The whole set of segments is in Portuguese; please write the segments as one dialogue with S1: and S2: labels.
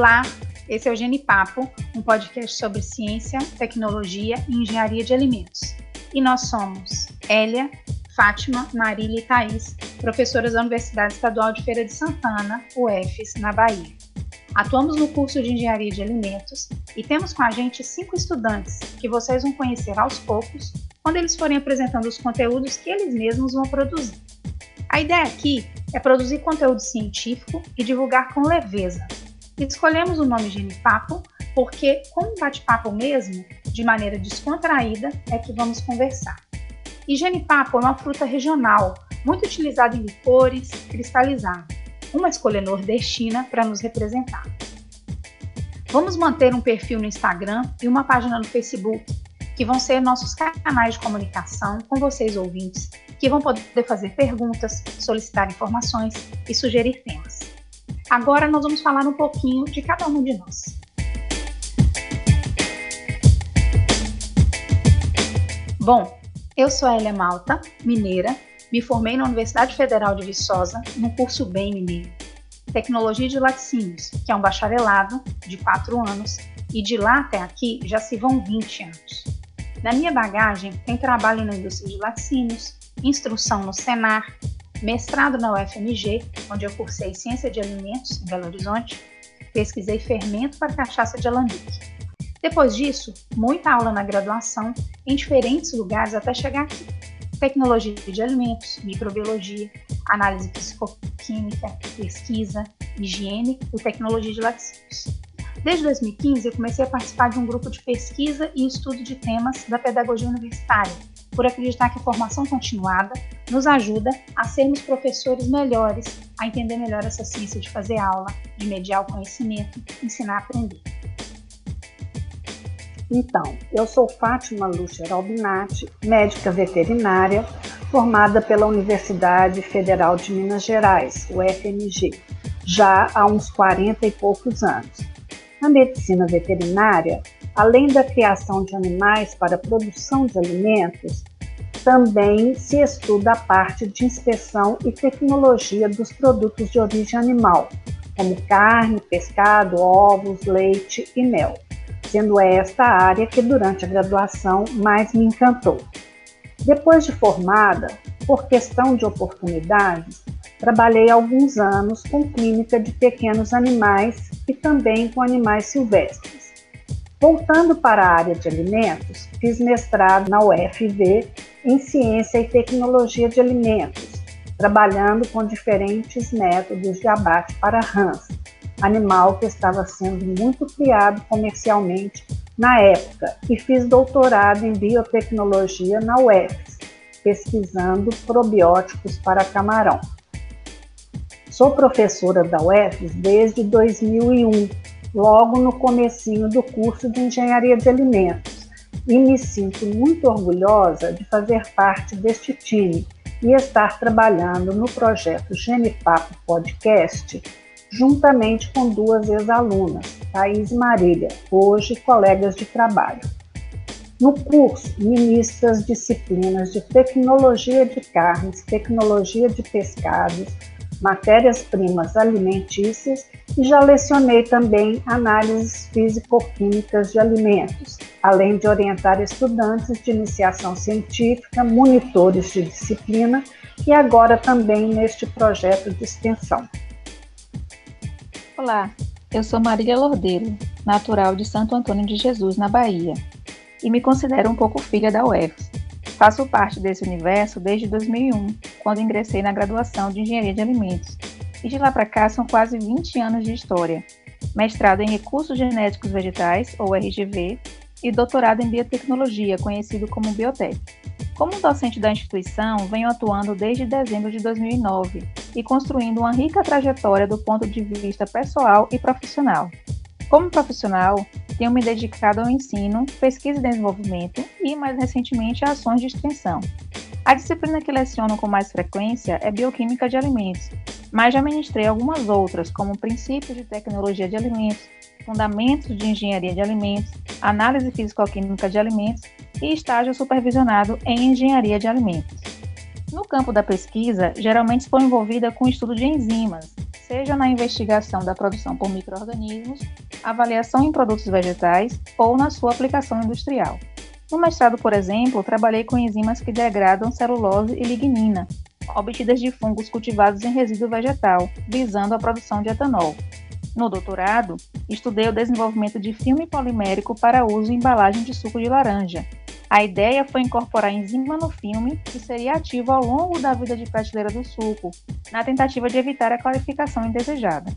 S1: Olá, esse é o Genipapo, um podcast sobre ciência, tecnologia e engenharia de alimentos. E nós somos Hélia, Fátima, Marília e Thaís, professoras da Universidade Estadual de Feira de Santana, UFES, na Bahia. Atuamos no curso de Engenharia de Alimentos e temos com a gente cinco estudantes que vocês vão conhecer aos poucos quando eles forem apresentando os conteúdos que eles mesmos vão produzir. A ideia aqui é produzir conteúdo científico e divulgar com leveza. Escolhemos o nome Genipapo porque, como bate-papo mesmo, de maneira descontraída, é que vamos conversar. E genipapo é uma fruta regional, muito utilizada em licores, cristalizada. Uma escolha nordestina para nos representar. Vamos manter um perfil no Instagram e uma página no Facebook, que vão ser nossos canais de comunicação com vocês ouvintes, que vão poder fazer perguntas, solicitar informações e sugerir temas. Agora nós vamos falar um pouquinho de cada um de nós. Bom, eu sou a Elia Malta, mineira, me formei na Universidade Federal de Viçosa, no curso BEM Mineiro. Tecnologia de Laticínios, que é um bacharelado de 4 anos, e de lá até aqui já se vão 20 anos. Na minha bagagem tem trabalho na indústria de laticínios, instrução no Senar, mestrado na UFMG, onde eu cursei Ciência de Alimentos em Belo Horizonte, pesquisei fermento para cachaça de alambique. Depois disso, muita aula na graduação em diferentes lugares até chegar aqui. Tecnologia de alimentos, microbiologia, análise fisicoquímica, pesquisa, higiene e tecnologia de laticínios. Desde 2015, eu comecei a participar de um grupo de pesquisa e estudo de temas da pedagogia universitária, por acreditar que a formação continuada nos ajuda a sermos professores melhores, a entender melhor essa ciência de fazer aula, de mediar o conhecimento, ensinar a aprender.
S2: Então, eu sou Fátima Lucher Albinati, médica veterinária, formada pela Universidade Federal de Minas Gerais, UFMG, já há uns 40 e poucos anos. Na medicina veterinária, além da criação de animais para produção de alimentos, também se estuda a parte de inspeção e tecnologia dos produtos de origem animal, como carne, pescado, ovos, leite e mel sendo esta a área que durante a graduação mais me encantou. Depois de formada, por questão de oportunidades, trabalhei alguns anos com clínica de pequenos animais e também com animais silvestres. Voltando para a área de alimentos, fiz mestrado na UFV em Ciência e Tecnologia de Alimentos, trabalhando com diferentes métodos de abate para rãs, animal que estava sendo muito criado comercialmente na época, e fiz doutorado em biotecnologia na UFS, pesquisando probióticos para camarão. Sou professora da UFS desde 2001, logo no comecinho do curso de Engenharia de Alimentos, e me sinto muito orgulhosa de fazer parte deste time e estar trabalhando no projeto Genipapo Podcast juntamente com duas ex-alunas, Thais e Marília, hoje colegas de trabalho. No curso, ministro as disciplinas de tecnologia de carnes, tecnologia de pescados, matérias-primas alimentícias e já lecionei também análises físico-químicas de alimentos, além de orientar estudantes de iniciação científica, monitores de disciplina e agora também neste projeto de extensão.
S3: Olá, eu sou Marília Lordeiro, natural de Santo Antônio de Jesus, na Bahia, e me considero um pouco filha da UFS. Faço parte desse universo desde 2001, quando ingressei na graduação de Engenharia de Alimentos, e de lá para cá são quase 20 anos de história. Mestrado em Recursos Genéticos Vegetais, ou RGV, e doutorado em Biotecnologia, conhecido como Biotech. Como docente da instituição, venho atuando desde dezembro de 2009 e construindo uma rica trajetória do ponto de vista pessoal e profissional. Como profissional, tenho me dedicado ao ensino, pesquisa e desenvolvimento e, mais recentemente, a ações de extensão. A disciplina que leciono com mais frequência é Bioquímica de Alimentos, mas já ministrei algumas outras, como Princípios de Tecnologia de Alimentos, Fundamentos de Engenharia de Alimentos, Análise Físico-Química de Alimentos e estágio supervisionado em engenharia de alimentos. No campo da pesquisa, geralmente estou envolvida com o estudo de enzimas, seja na investigação da produção por microorganismos, avaliação em produtos vegetais ou na sua aplicação industrial. No mestrado, por exemplo, trabalhei com enzimas que degradam celulose e lignina, obtidas de fungos cultivados em resíduo vegetal, visando a produção de etanol. No doutorado, estudei o desenvolvimento de filme polimérico para uso em embalagem de suco de laranja. A ideia foi incorporar enzima no filme, que seria ativo ao longo da vida de prateleira do suco, na tentativa de evitar a clarificação indesejada.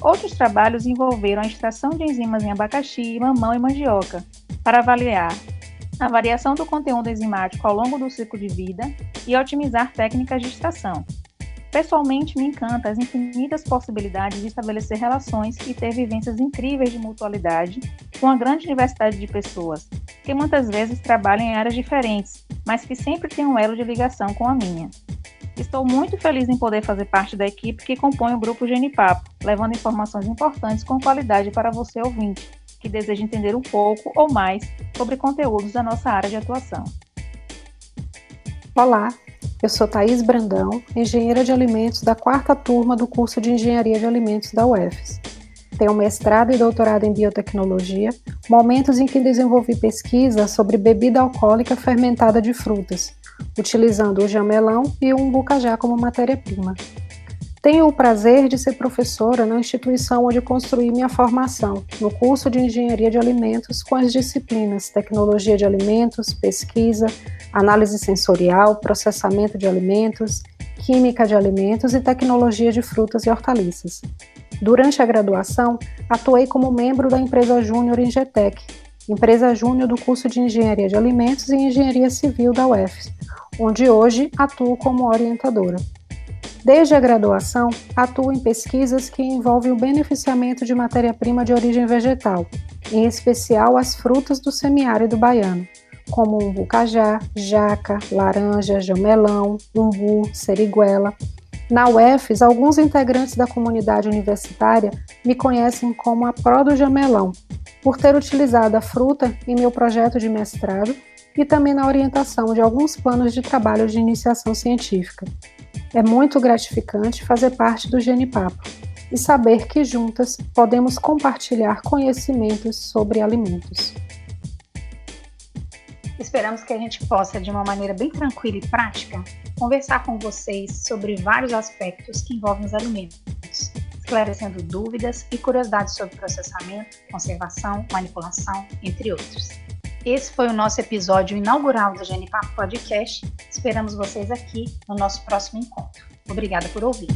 S3: Outros trabalhos envolveram a extração de enzimas em abacaxi, mamão e mandioca, para avaliar a variação do conteúdo enzimático ao longo do ciclo de vida e otimizar técnicas de extração. Pessoalmente, me encanta as infinitas possibilidades de estabelecer relações e ter vivências incríveis de mutualidade com uma grande diversidade de pessoas, que muitas vezes trabalham em áreas diferentes, mas que sempre têm um elo de ligação com a minha. Estou muito feliz em poder fazer parte da equipe que compõe o grupo Genipapo, levando informações importantes com qualidade para você ouvinte, que deseja entender um pouco ou mais sobre conteúdos da nossa área de atuação.
S4: Olá, eu sou Thaís Brandão, engenheira de alimentos da quarta turma do curso de Engenharia de Alimentos da UFES. Tenho mestrado e doutorado em biotecnologia, momentos em que desenvolvi pesquisa sobre bebida alcoólica fermentada de frutas, utilizando o jamelão e o umbucajá como matéria-prima. Tenho o prazer de ser professora na instituição onde construí minha formação, no curso de Engenharia de Alimentos, com as disciplinas Tecnologia de Alimentos, Pesquisa, Análise Sensorial, Processamento de Alimentos, Química de Alimentos e Tecnologia de Frutas e Hortaliças. Durante a graduação, atuei como membro da empresa Júnior Ingetec, empresa júnior do curso de Engenharia de Alimentos e Engenharia Civil da UFS, onde hoje atuo como orientadora. Desde a graduação, atuo em pesquisas que envolvem o beneficiamento de matéria-prima de origem vegetal, em especial as frutas do semiárido baiano, como umbu cajá, jaca, laranja, jamelão, umbu, seriguela. Na UFES, alguns integrantes da comunidade universitária me conhecem como a Pro do Jamelão, por ter utilizado a fruta em meu projeto de mestrado e também na orientação de alguns planos de trabalho de iniciação científica. É muito gratificante fazer parte do Genipapo e saber que juntas podemos compartilhar conhecimentos sobre alimentos.
S1: Esperamos que a gente possa, de uma maneira bem tranquila e prática, conversar com vocês sobre vários aspectos que envolvem os alimentos, esclarecendo dúvidas e curiosidades sobre processamento, conservação, manipulação, entre outros. Esse foi o nosso episódio inaugural do Genipapo Podcast. Esperamos vocês aqui no nosso próximo encontro. Obrigada por ouvir.